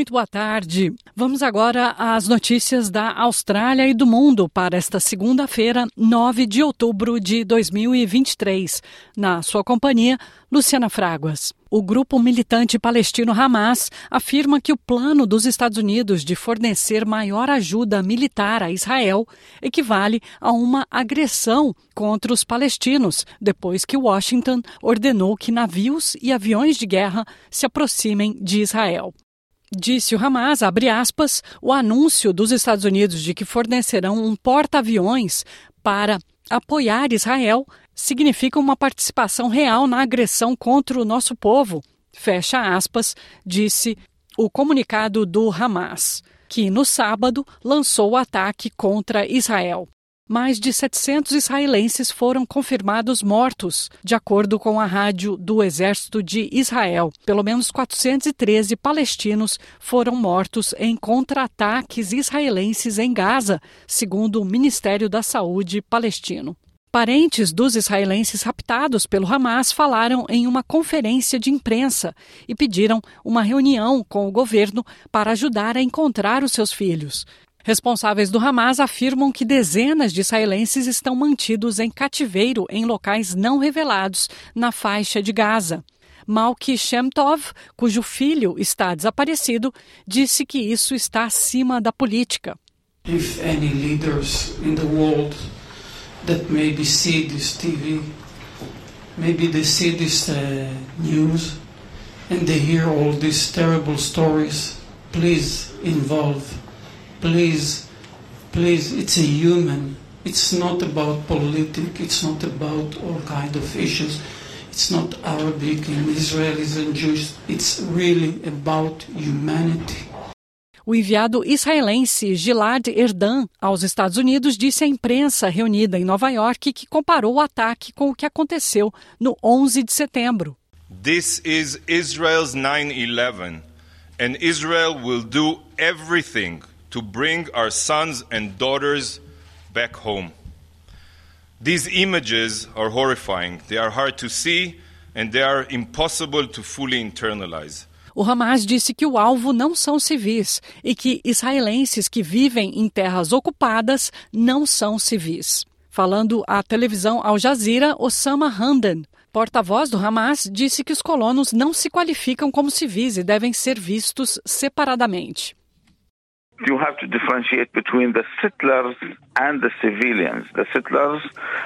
Muito boa tarde. Vamos agora às notícias da Austrália e do mundo para esta segunda-feira, 9 de outubro de 2023. Na sua companhia, Luciana Fraguas. O grupo militante palestino Hamas afirma que o plano dos Estados Unidos de fornecer maior ajuda militar a Israel equivale a uma agressão contra os palestinos, depois que Washington ordenou que navios e aviões de guerra se aproximem de Israel. Disse o Hamas, abre aspas, o anúncio dos Estados Unidos de que fornecerão um porta-aviões para apoiar Israel significa uma participação real na agressão contra o nosso povo. Fecha aspas, disse o comunicado do Hamas, que no sábado lançou o ataque contra Israel mais de 700 israelenses foram confirmados mortos, de acordo com a rádio do Exército de Israel. Pelo menos 413 palestinos foram mortos em contra-ataques israelenses em Gaza, segundo o Ministério da Saúde palestino. Parentes dos israelenses raptados pelo Hamas falaram em uma conferência de imprensa e pediram uma reunião com o governo para ajudar a encontrar os seus filhos. Responsáveis do Hamas afirmam que dezenas de israelenses estão mantidos em cativeiro em locais não revelados na faixa de Gaza. Malki Shemtov, cujo filho está desaparecido, disse que isso está acima da política. If any leaders in the world that maybe see this TV, maybe they see this uh, news and they hear all these terrible stories, please involve please, please, it's a human. It's not about politics. It's not about all kind of issues. It's not Arabic and Israelis and Jews. It's really about humanity. O enviado israelense Gilad Erdan aos Estados Unidos disse à imprensa reunida em Nova York que comparou o ataque com o que aconteceu no 11 de setembro. This is Israel's 9/11 and Israel will do everything to bring our sons and daughters back home. These images are horrifying. They are hard to see and they are impossible to fully internalize. O Hamas disse que o alvo não são civis e que israelenses que vivem em terras ocupadas não são civis. Falando à televisão Al Jazeera, Osama Hamdan, porta-voz do Hamas, disse que os colonos não se qualificam como civis e devem ser vistos separadamente. You have to differentiate between the settlers and the civilians. The settlers,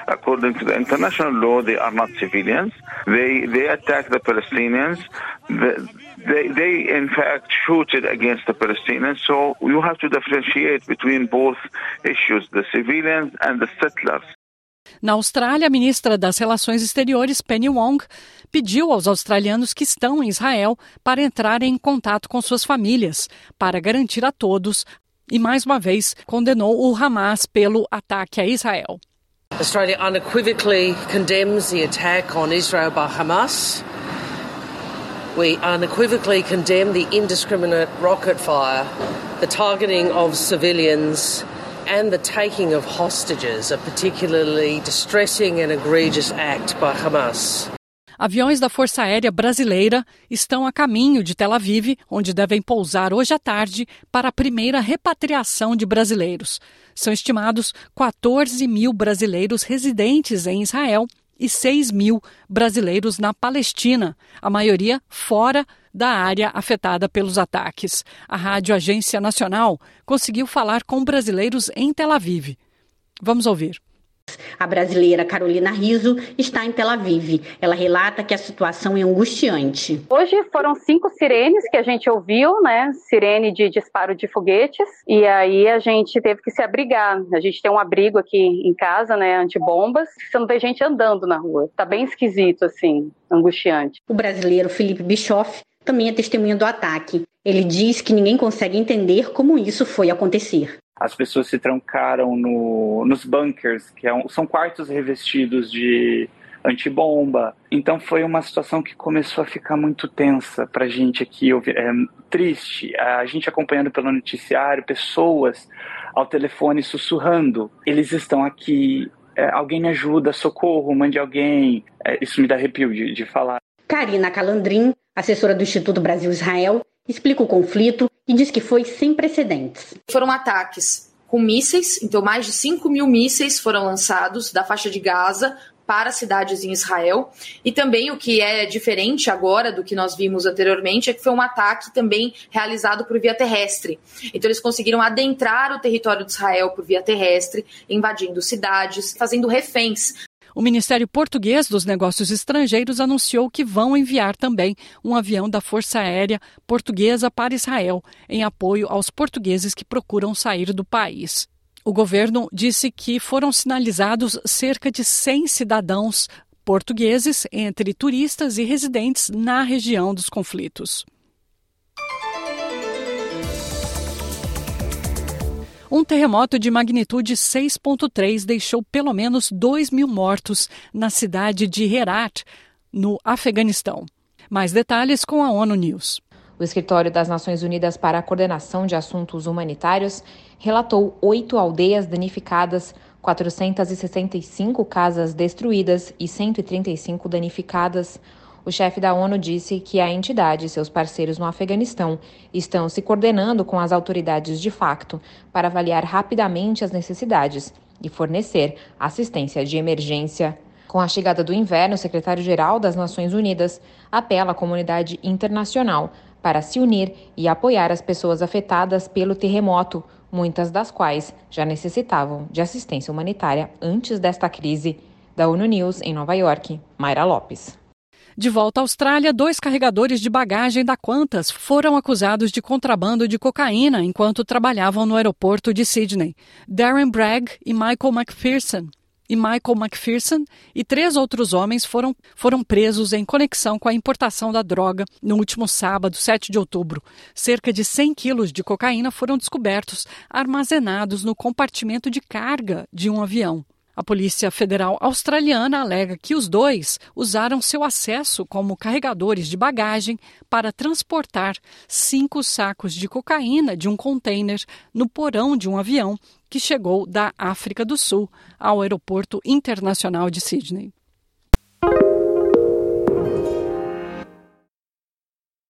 according to the international law, they are not civilians. They they attack the Palestinians. They, they in fact shooted against the Palestinians. So you have to differentiate between both issues, the civilians and the settlers. Na Austrália, a ministra das Relações Exteriores, Penny Wong, pediu aos australianos que estão em Israel para entrarem em contato com suas famílias, para garantir a todos, e mais uma vez condenou o Hamas pelo ataque a Israel. Australia unequivocally condemns the attack on Israel by Hamas. We unequivocally condemn the indiscriminate rocket fire, the targeting of civilians and the taking of hostages, a particularly distressing and egregious act by Hamas. Aviões da Força Aérea Brasileira estão a caminho de Tel Aviv, onde devem pousar hoje à tarde para a primeira repatriação de brasileiros. São estimados 14 mil brasileiros residentes em Israel e 6 mil brasileiros na Palestina, a maioria fora da área afetada pelos ataques. A Rádio Agência Nacional conseguiu falar com brasileiros em Tel Aviv. Vamos ouvir. A brasileira Carolina Riso está em Tel Aviv. Ela relata que a situação é angustiante. Hoje foram cinco sirenes que a gente ouviu, né? Sirene de disparo de foguetes. E aí a gente teve que se abrigar. A gente tem um abrigo aqui em casa, né? Antibombas. Você não vê gente andando na rua. Tá bem esquisito, assim, angustiante. O brasileiro Felipe Bischoff também é testemunha do ataque. Ele diz que ninguém consegue entender como isso foi acontecer as pessoas se trancaram no, nos bunkers, que é um, são quartos revestidos de antibomba. Então foi uma situação que começou a ficar muito tensa para a gente aqui, é, triste. A gente acompanhando pelo noticiário, pessoas ao telefone sussurrando: eles estão aqui, é, alguém me ajuda, socorro, mande alguém. É, isso me dá arrepio de, de falar. Karina Calandrin, assessora do Instituto Brasil-Israel, explica o conflito e diz que foi sem precedentes. Foram ataques com mísseis, então mais de 5 mil mísseis foram lançados da faixa de Gaza para cidades em Israel. E também o que é diferente agora do que nós vimos anteriormente é que foi um ataque também realizado por via terrestre. Então eles conseguiram adentrar o território de Israel por via terrestre, invadindo cidades, fazendo reféns o Ministério Português dos Negócios Estrangeiros anunciou que vão enviar também um avião da Força Aérea Portuguesa para Israel, em apoio aos portugueses que procuram sair do país. O governo disse que foram sinalizados cerca de 100 cidadãos portugueses, entre turistas e residentes, na região dos conflitos. Um terremoto de magnitude 6,3 deixou pelo menos 2 mil mortos na cidade de Herat, no Afeganistão. Mais detalhes com a ONU News. O Escritório das Nações Unidas para a Coordenação de Assuntos Humanitários relatou oito aldeias danificadas, 465 casas destruídas e 135 danificadas. O chefe da ONU disse que a entidade e seus parceiros no Afeganistão estão se coordenando com as autoridades de facto para avaliar rapidamente as necessidades e fornecer assistência de emergência. Com a chegada do inverno, o secretário-geral das Nações Unidas apela à comunidade internacional para se unir e apoiar as pessoas afetadas pelo terremoto, muitas das quais já necessitavam de assistência humanitária antes desta crise. Da ONU News em Nova York, Mayra Lopes. De volta à Austrália, dois carregadores de bagagem da Qantas foram acusados de contrabando de cocaína enquanto trabalhavam no aeroporto de Sydney. Darren Bragg e Michael McPherson e Michael McPherson e três outros homens foram, foram presos em conexão com a importação da droga no último sábado, 7 de outubro. Cerca de 100 quilos de cocaína foram descobertos armazenados no compartimento de carga de um avião. A Polícia Federal Australiana alega que os dois usaram seu acesso como carregadores de bagagem para transportar cinco sacos de cocaína de um container no porão de um avião que chegou da África do Sul ao Aeroporto Internacional de Sydney.